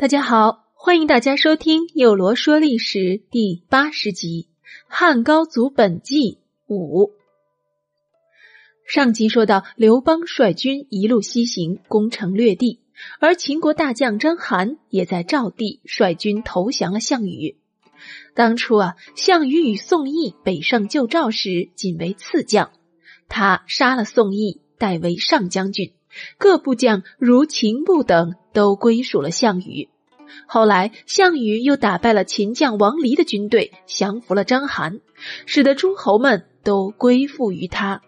大家好，欢迎大家收听《幼罗说历史》第八十集《汉高祖本纪五》。上集说到，刘邦率军一路西行，攻城略地，而秦国大将章邯也在赵地率军投降了项羽。当初啊，项羽与宋义北上救赵时，仅为次将，他杀了宋义，代为上将军。各部将如秦部等都归属了项羽。后来，项羽又打败了秦将王离的军队，降服了章邯，使得诸侯们都归附于他。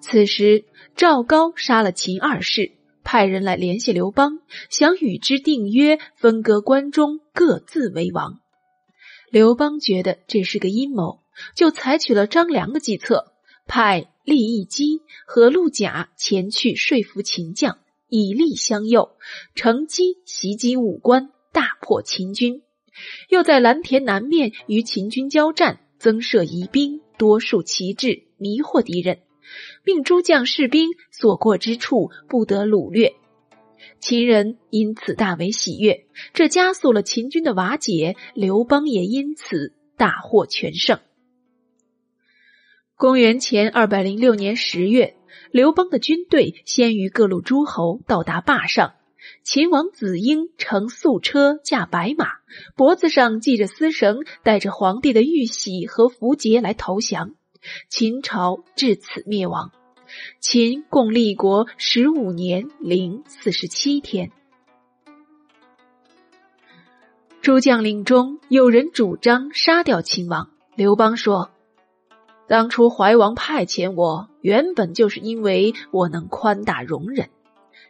此时，赵高杀了秦二世，派人来联系刘邦，想与之订约，分割关中，各自为王。刘邦觉得这是个阴谋，就采取了张良的计策，派。利益基和陆贾前去说服秦将，以利相诱，乘机袭击武关，大破秦军。又在蓝田南面与秦军交战，增设疑兵，多数旗帜，迷惑敌人，命诸将士兵所过之处不得掳掠。秦人因此大为喜悦，这加速了秦军的瓦解，刘邦也因此大获全胜。公元前二百零六年十月，刘邦的军队先于各路诸侯到达坝上。秦王子婴乘素车，驾白马，脖子上系着丝绳，带着皇帝的玉玺和符节来投降。秦朝至此灭亡。秦共立国十五年零四十七天。诸将领中有人主张杀掉秦王，刘邦说。当初怀王派遣我，原本就是因为我能宽大容忍。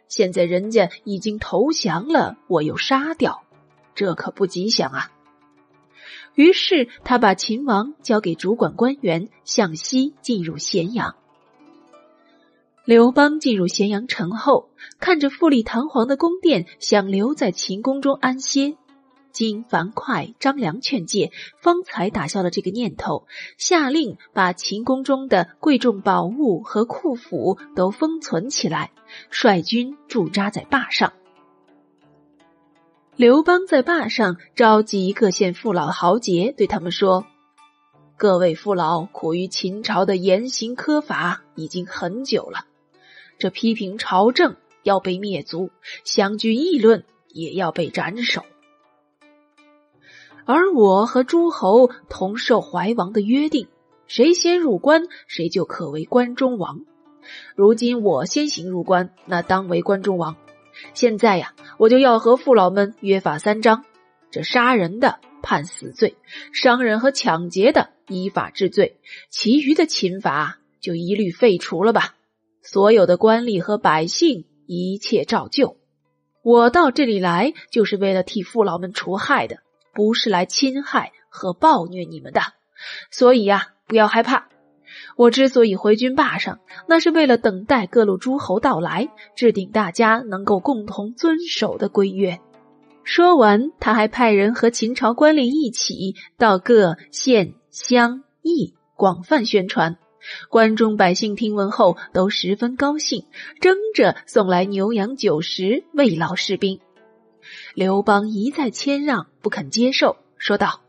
现在人家已经投降了，我又杀掉，这可不吉祥啊！于是他把秦王交给主管官员，向西进入咸阳。刘邦进入咸阳城后，看着富丽堂皇的宫殿，想留在秦宫中安歇。经樊哙、张良劝诫，方才打消了这个念头，下令把秦宫中的贵重宝物和库府都封存起来，率军驻扎在坝上。刘邦在坝上召集各县父老豪杰，对他们说：“各位父老苦于秦朝的严刑苛法已经很久了，这批评朝政要被灭族，相聚议论也要被斩首。”而我和诸侯同受怀王的约定，谁先入关，谁就可为关中王。如今我先行入关，那当为关中王。现在呀，我就要和父老们约法三章：这杀人的判死罪，伤人和抢劫的依法治罪，其余的秦法就一律废除了吧。所有的官吏和百姓一切照旧。我到这里来，就是为了替父老们除害的。不是来侵害和暴虐你们的，所以呀，不要害怕。我之所以回军坝上，那是为了等待各路诸侯到来，制定大家能够共同遵守的规约。说完，他还派人和秦朝官吏一起到各县乡邑广泛宣传。关中百姓听闻后都十分高兴，争着送来牛羊酒食慰劳士兵。刘邦一再谦让，不肯接受，说道：“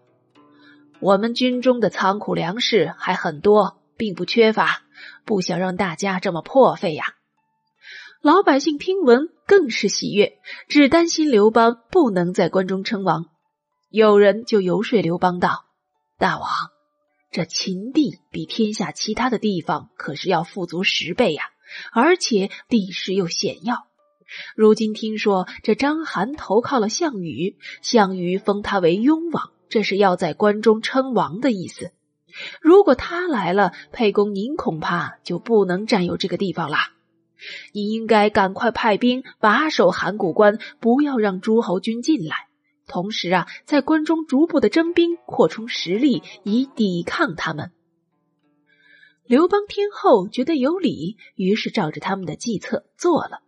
我们军中的仓库粮食还很多，并不缺乏，不想让大家这么破费呀。”老百姓听闻更是喜悦，只担心刘邦不能在关中称王。有人就游说刘邦道：“大王，这秦地比天下其他的地方可是要富足十倍呀，而且地势又险要。”如今听说这章邯投靠了项羽，项羽封他为雍王，这是要在关中称王的意思。如果他来了，沛公您恐怕就不能占有这个地方了。你应该赶快派兵把守函谷关，不要让诸侯军进来。同时啊，在关中逐步的征兵，扩充实力，以抵抗他们。刘邦听后觉得有理，于是照着他们的计策做了。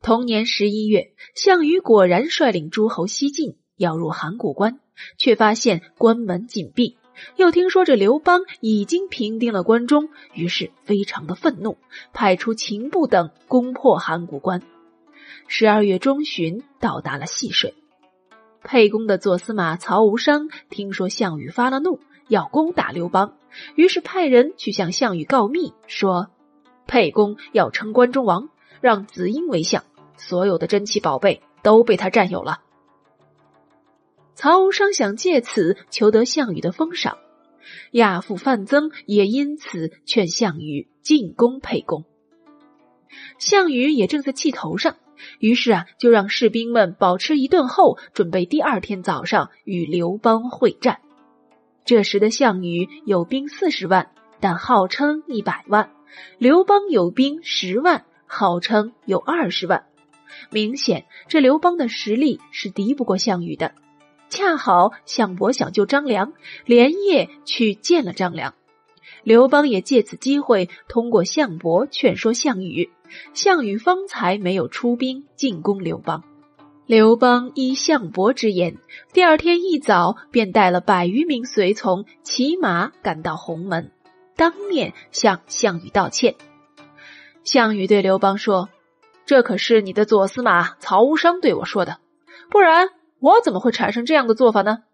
同年十一月，项羽果然率领诸侯西进，要入函谷关，却发现关门紧闭。又听说这刘邦已经平定了关中，于是非常的愤怒，派出秦部等攻破函谷关。十二月中旬到达了细水。沛公的左司马曹无伤听说项羽发了怒，要攻打刘邦，于是派人去向项羽告密，说沛公要称关中王，让子婴为相，所有的珍奇宝贝都被他占有了。曹无伤想借此求得项羽的封赏，亚父范增也因此劝项羽进攻沛公。项羽也正在气头上，于是啊，就让士兵们饱吃一顿后，准备第二天早上与刘邦会战。这时的项羽有兵四十万，但号称一百万；刘邦有兵十万，号称有二十万。明显，这刘邦的实力是敌不过项羽的。恰好项伯想救张良，连夜去见了张良。刘邦也借此机会通过项伯劝说项羽，项羽方才没有出兵进攻刘邦。刘邦依项伯之言，第二天一早便带了百余名随从骑马赶到鸿门，当面向项羽道歉。项羽对刘邦说：“这可是你的左司马曹无伤对我说的，不然。”我怎么会产生这样的做法呢？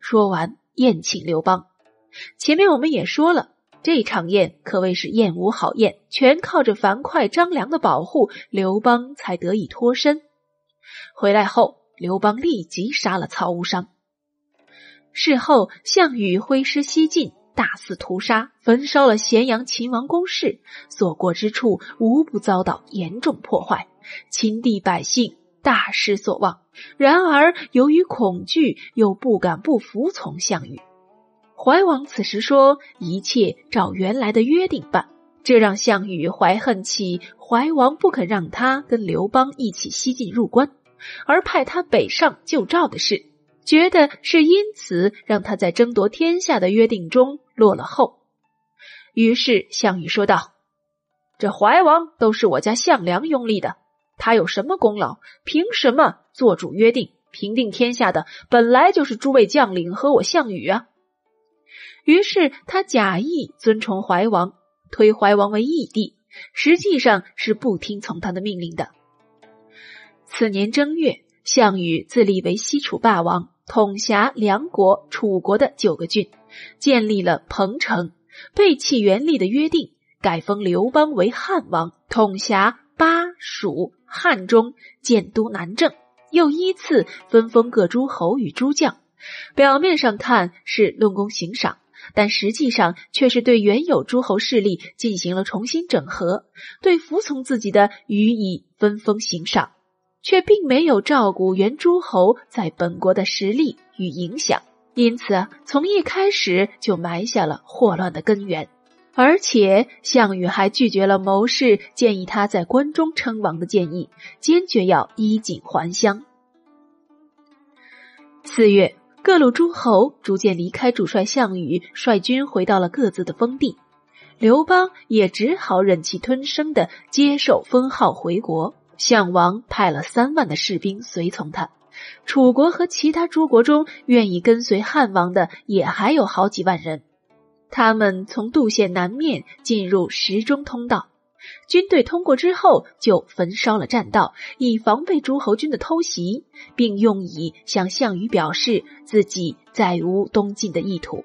说完，宴请刘邦。前面我们也说了，这场宴可谓是宴无好宴，全靠着樊哙、张良的保护，刘邦才得以脱身。回来后，刘邦立即杀了曹无伤。事后，项羽挥师西进，大肆屠杀，焚烧了咸阳秦王宫室，所过之处无不遭到严重破坏，秦地百姓。大失所望，然而由于恐惧，又不敢不服从项羽。怀王此时说：“一切照原来的约定办。”这让项羽怀恨起怀王不肯让他跟刘邦一起西进入关，而派他北上救赵的事，觉得是因此让他在争夺天下的约定中落了后。于是项羽说道：“这怀王都是我家项梁拥立的。”他有什么功劳？凭什么做主约定平定天下的本来就是诸位将领和我项羽啊！于是他假意尊崇怀王，推怀王为义帝，实际上是不听从他的命令的。次年正月，项羽自立为西楚霸王，统辖梁国、楚国的九个郡，建立了彭城，背弃原立的约定，改封刘邦为汉王，统辖巴蜀。汉中建都南郑，又依次分封各诸侯与诸将。表面上看是论功行赏，但实际上却是对原有诸侯势力进行了重新整合，对服从自己的予以分封行赏，却并没有照顾原诸侯在本国的实力与影响。因此，从一开始就埋下了祸乱的根源。而且，项羽还拒绝了谋士建议他在关中称王的建议，坚决要衣锦还乡。四月，各路诸侯逐渐离开主帅项羽，率军回到了各自的封地。刘邦也只好忍气吞声的接受封号回国。项王派了三万的士兵随从他。楚国和其他诸国中愿意跟随汉王的也还有好几万人。他们从杜县南面进入石中通道，军队通过之后就焚烧了栈道，以防备诸侯军的偷袭，并用以向项羽表示自己再无东进的意图。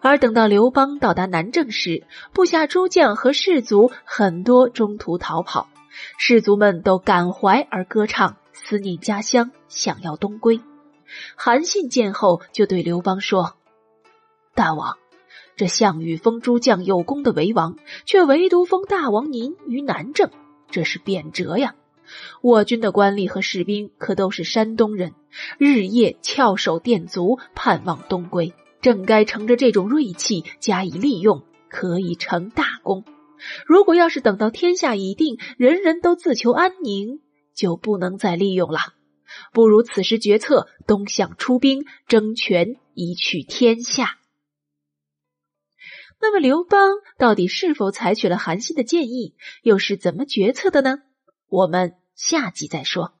而等到刘邦到达南郑时，部下诸将和士卒很多中途逃跑，士卒们都感怀而歌唱，思念家乡，想要东归。韩信见后就对刘邦说：“大王。”这项羽封诸将有功的为王，却唯独封大王您于南郑，这是贬谪呀！我军的官吏和士兵可都是山东人，日夜翘首垫足，盼望东归，正该乘着这种锐气加以利用，可以成大功。如果要是等到天下已定，人人都自求安宁，就不能再利用了。不如此时决策，东向出兵，争权以取天下。那么刘邦到底是否采取了韩信的建议，又是怎么决策的呢？我们下集再说。